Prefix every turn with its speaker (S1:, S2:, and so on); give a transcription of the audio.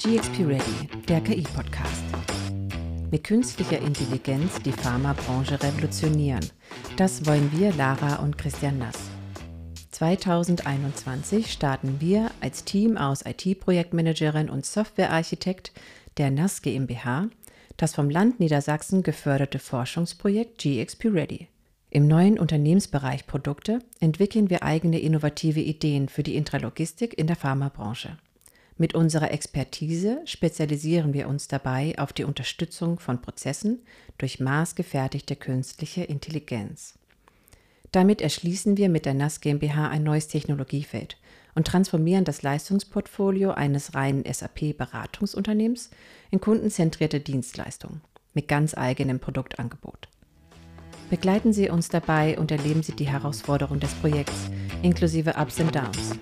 S1: GXP Ready, der KI-Podcast. Mit künstlicher Intelligenz die Pharmabranche revolutionieren. Das wollen wir, Lara und Christian Nass. 2021 starten wir als Team aus IT-Projektmanagerin und Softwarearchitekt der NAS GmbH das vom Land Niedersachsen geförderte Forschungsprojekt GXP Ready. Im neuen Unternehmensbereich Produkte entwickeln wir eigene innovative Ideen für die Intralogistik in der Pharmabranche. Mit unserer Expertise spezialisieren wir uns dabei auf die Unterstützung von Prozessen durch maßgefertigte künstliche Intelligenz. Damit erschließen wir mit der NAS GmbH ein neues Technologiefeld und transformieren das Leistungsportfolio eines reinen SAP-Beratungsunternehmens in kundenzentrierte Dienstleistungen mit ganz eigenem Produktangebot. Begleiten Sie uns dabei und erleben Sie die Herausforderung des Projekts inklusive Ups und Downs.